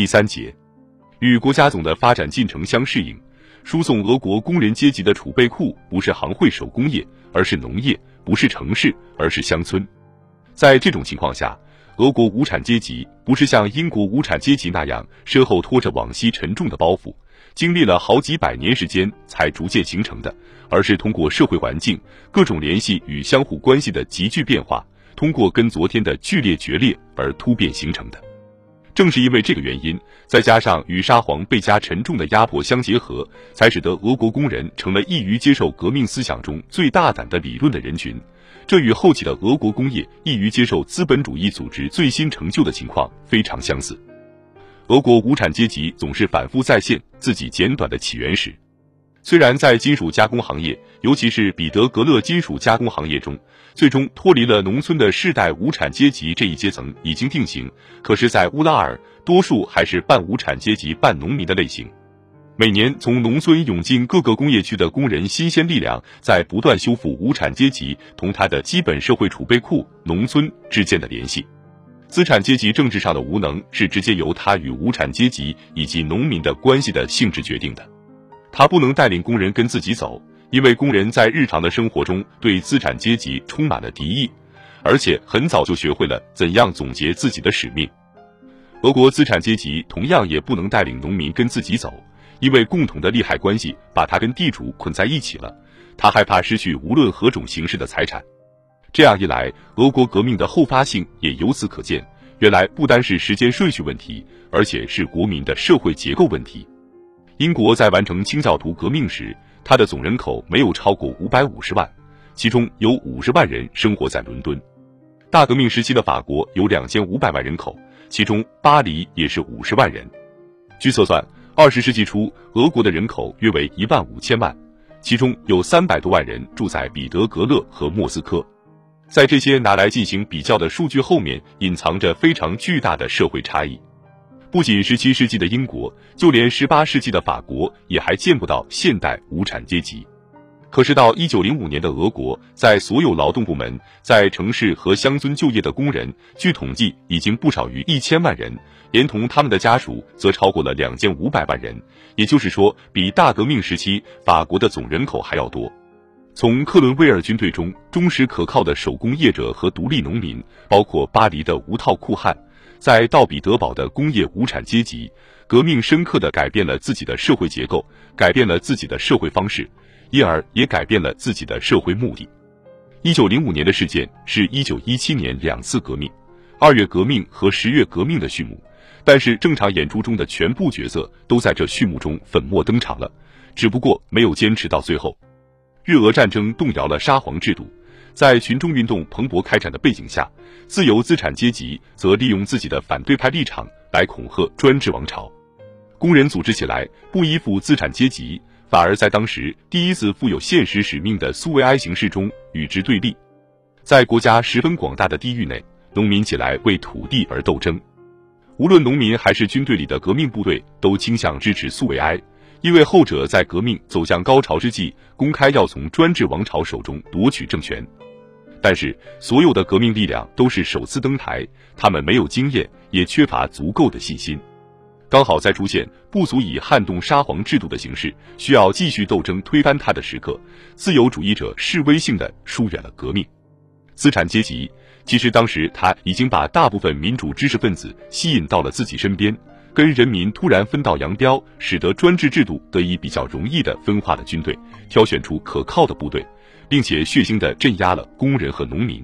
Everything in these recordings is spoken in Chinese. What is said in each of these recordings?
第三节，与国家总的发展进程相适应，输送俄国工人阶级的储备库不是行会手工业，而是农业；不是城市，而是乡村。在这种情况下，俄国无产阶级不是像英国无产阶级那样身后拖着往昔沉重的包袱，经历了好几百年时间才逐渐形成的，而是通过社会环境各种联系与相互关系的急剧变化，通过跟昨天的剧烈决裂而突变形成的。正是因为这个原因，再加上与沙皇倍加沉重的压迫相结合，才使得俄国工人成了易于接受革命思想中最大胆的理论的人群。这与后期的俄国工业易于接受资本主义组织最新成就的情况非常相似。俄国无产阶级总是反复再现自己简短的起源史。虽然在金属加工行业，尤其是彼得格勒金属加工行业中，最终脱离了农村的世代无产阶级这一阶层已经定型，可是，在乌拉尔，多数还是半无产阶级半农民的类型。每年从农村涌进各个工业区的工人新鲜力量，在不断修复无产阶级同他的基本社会储备库农村之间的联系。资产阶级政治上的无能，是直接由他与无产阶级以及农民的关系的性质决定的。他不能带领工人跟自己走，因为工人在日常的生活中对资产阶级充满了敌意，而且很早就学会了怎样总结自己的使命。俄国资产阶级同样也不能带领农民跟自己走，因为共同的利害关系把他跟地主捆在一起了。他害怕失去无论何种形式的财产。这样一来，俄国革命的后发性也由此可见。原来不单是时间顺序问题，而且是国民的社会结构问题。英国在完成清教徒革命时，它的总人口没有超过五百五十万，其中有五十万人生活在伦敦。大革命时期的法国有两千五百万人口，其中巴黎也是五十万人。据测算，二十世纪初俄国的人口约为一万五千万，其中有三百多万人住在彼得格勒和莫斯科。在这些拿来进行比较的数据后面，隐藏着非常巨大的社会差异。不仅十七世纪的英国，就连十八世纪的法国也还见不到现代无产阶级。可是到一九零五年的俄国，在所有劳动部门、在城市和乡村就业的工人，据统计已经不少于一千万人，连同他们的家属，则超过了两千五百万人。也就是说，比大革命时期法国的总人口还要多。从克伦威尔军队中忠实可靠的手工业者和独立农民，包括巴黎的无套酷汉。在道比德堡的工业无产阶级革命，深刻的改变了自己的社会结构，改变了自己的社会方式，因而也改变了自己的社会目的。一九零五年的事件是一九一七年两次革命，二月革命和十月革命的序幕。但是正常演出中的全部角色都在这序幕中粉墨登场了，只不过没有坚持到最后。日俄战争动摇了沙皇制度。在群众运动蓬勃开展的背景下，自由资产阶级则利用自己的反对派立场来恐吓专制王朝。工人组织起来，不依附资产阶级，反而在当时第一次富有现实使命的苏维埃形势中与之对立。在国家十分广大的地域内，农民起来为土地而斗争。无论农民还是军队里的革命部队，都倾向支持苏维埃，因为后者在革命走向高潮之际，公开要从专制王朝手中夺取政权。但是，所有的革命力量都是首次登台，他们没有经验，也缺乏足够的信心。刚好在出现不足以撼动沙皇制度的形势，需要继续斗争推翻他的时刻，自由主义者示威性的疏远了革命。资产阶级其实当时他已经把大部分民主知识分子吸引到了自己身边，跟人民突然分道扬镳，使得专制制度得以比较容易的分化了军队，挑选出可靠的部队。并且血腥的镇压了工人和农民，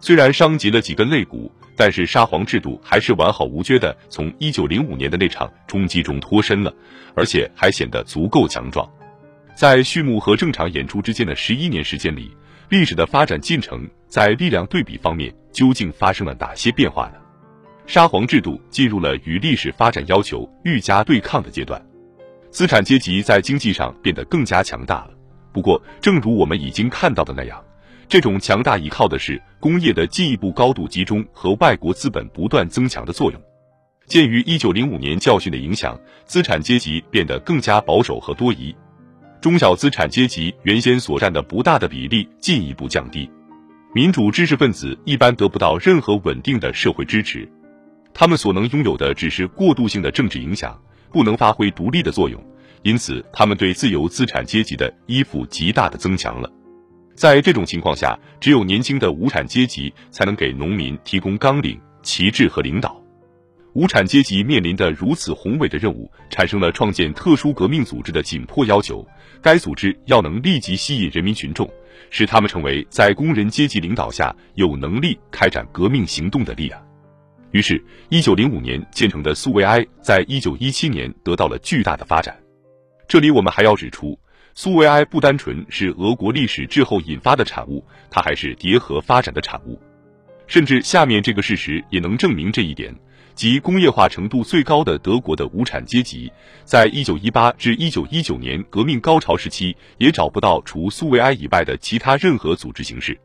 虽然伤及了几根肋骨，但是沙皇制度还是完好无缺的从一九零五年的那场冲击中脱身了，而且还显得足够强壮。在序幕和正常演出之间的十一年时间里，历史的发展进程在力量对比方面究竟发生了哪些变化呢？沙皇制度进入了与历史发展要求愈加对抗的阶段，资产阶级在经济上变得更加强大了。不过，正如我们已经看到的那样，这种强大依靠的是工业的进一步高度集中和外国资本不断增强的作用。鉴于一九零五年教训的影响，资产阶级变得更加保守和多疑，中小资产阶级原先所占的不大的比例进一步降低，民主知识分子一般得不到任何稳定的社会支持。他们所能拥有的只是过渡性的政治影响，不能发挥独立的作用，因此他们对自由资产阶级的依附极大的增强了。在这种情况下，只有年轻的无产阶级才能给农民提供纲领、旗帜和领导。无产阶级面临的如此宏伟的任务，产生了创建特殊革命组织的紧迫要求。该组织要能立即吸引人民群众，使他们成为在工人阶级领导下有能力开展革命行动的力量。于是，一九零五年建成的苏维埃，在一九一七年得到了巨大的发展。这里我们还要指出，苏维埃不单纯是俄国历史滞后引发的产物，它还是叠合发展的产物。甚至下面这个事实也能证明这一点。即工业化程度最高的德国的无产阶级，在一九一八至一九一九年革命高潮时期，也找不到除苏维埃以外的其他任何组织形式。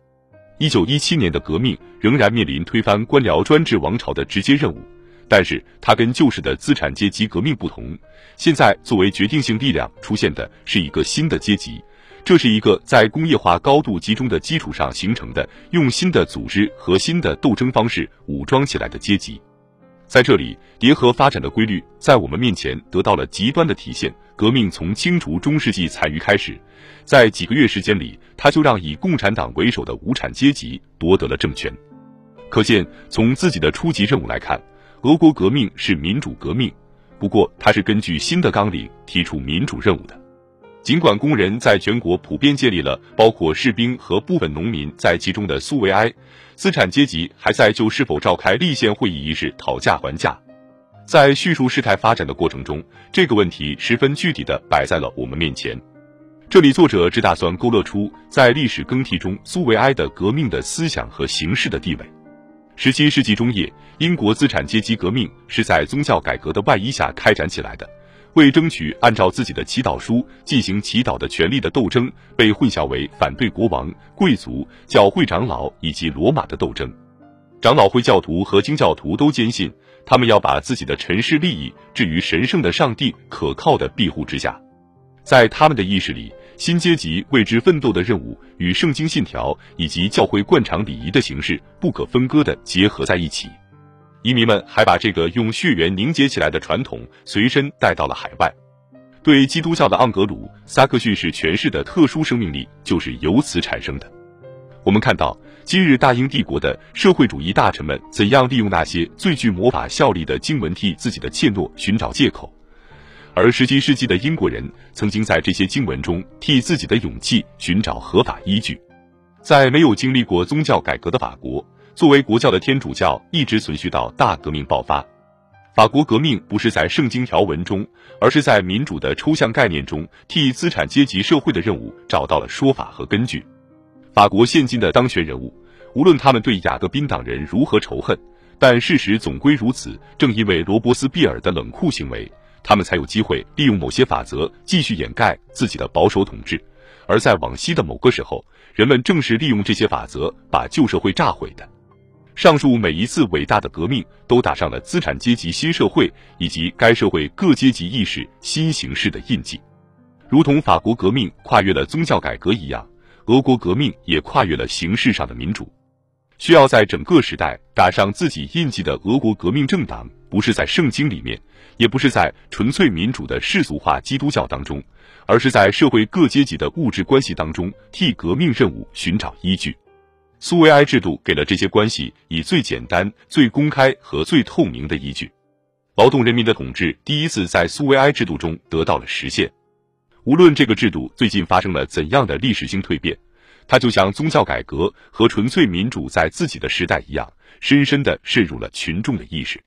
一九一七年的革命仍然面临推翻官僚专制王朝的直接任务，但是它跟旧式的资产阶级革命不同，现在作为决定性力量出现的是一个新的阶级，这是一个在工业化高度集中的基础上形成的，用新的组织和新的斗争方式武装起来的阶级。在这里，叠合发展的规律在我们面前得到了极端的体现。革命从清除中世纪残余开始，在几个月时间里，他就让以共产党为首的无产阶级夺得了政权。可见，从自己的初级任务来看，俄国革命是民主革命，不过他是根据新的纲领提出民主任务的。尽管工人在全国普遍建立了包括士兵和部分农民在其中的苏维埃，资产阶级还在就是否召开立宪会议一事讨价还价。在叙述事态发展的过程中，这个问题十分具体的摆在了我们面前。这里作者只打算勾勒出在历史更替中苏维埃的革命的思想和形式的地位。十七世纪中叶，英国资产阶级革命是在宗教改革的外衣下开展起来的。为争取按照自己的祈祷书进行祈祷的权利的斗争，被混淆为反对国王、贵族、教会长老以及罗马的斗争。长老会教徒和经教徒都坚信，他们要把自己的尘世利益置于神圣的上帝可靠的庇护之下。在他们的意识里，新阶级为之奋斗的任务与圣经信条以及教会惯常礼仪的形式不可分割的结合在一起。移民们还把这个用血缘凝结起来的传统随身带到了海外，对基督教的盎格鲁撒克逊式诠释的特殊生命力就是由此产生的。我们看到今日大英帝国的社会主义大臣们怎样利用那些最具魔法效力的经文替自己的怯懦寻找借口，而十七世纪的英国人曾经在这些经文中替自己的勇气寻找合法依据。在没有经历过宗教改革的法国。作为国教的天主教一直存续到大革命爆发。法国革命不是在圣经条文中，而是在民主的抽象概念中，替资产阶级社会的任务找到了说法和根据。法国现今的当权人物，无论他们对雅各宾党人如何仇恨，但事实总归如此。正因为罗伯斯庇尔的冷酷行为，他们才有机会利用某些法则继续掩盖自己的保守统治。而在往昔的某个时候，人们正是利用这些法则把旧社会炸毁的。上述每一次伟大的革命都打上了资产阶级新社会以及该社会各阶级意识新形式的印记，如同法国革命跨越了宗教改革一样，俄国革命也跨越了形式上的民主。需要在整个时代打上自己印记的俄国革命政党，不是在圣经里面，也不是在纯粹民主的世俗化基督教当中，而是在社会各阶级的物质关系当中替革命任务寻找依据。苏维埃制度给了这些关系以最简单、最公开和最透明的依据，劳动人民的统治第一次在苏维埃制度中得到了实现。无论这个制度最近发生了怎样的历史性蜕变，它就像宗教改革和纯粹民主在自己的时代一样，深深地渗入了群众的意识。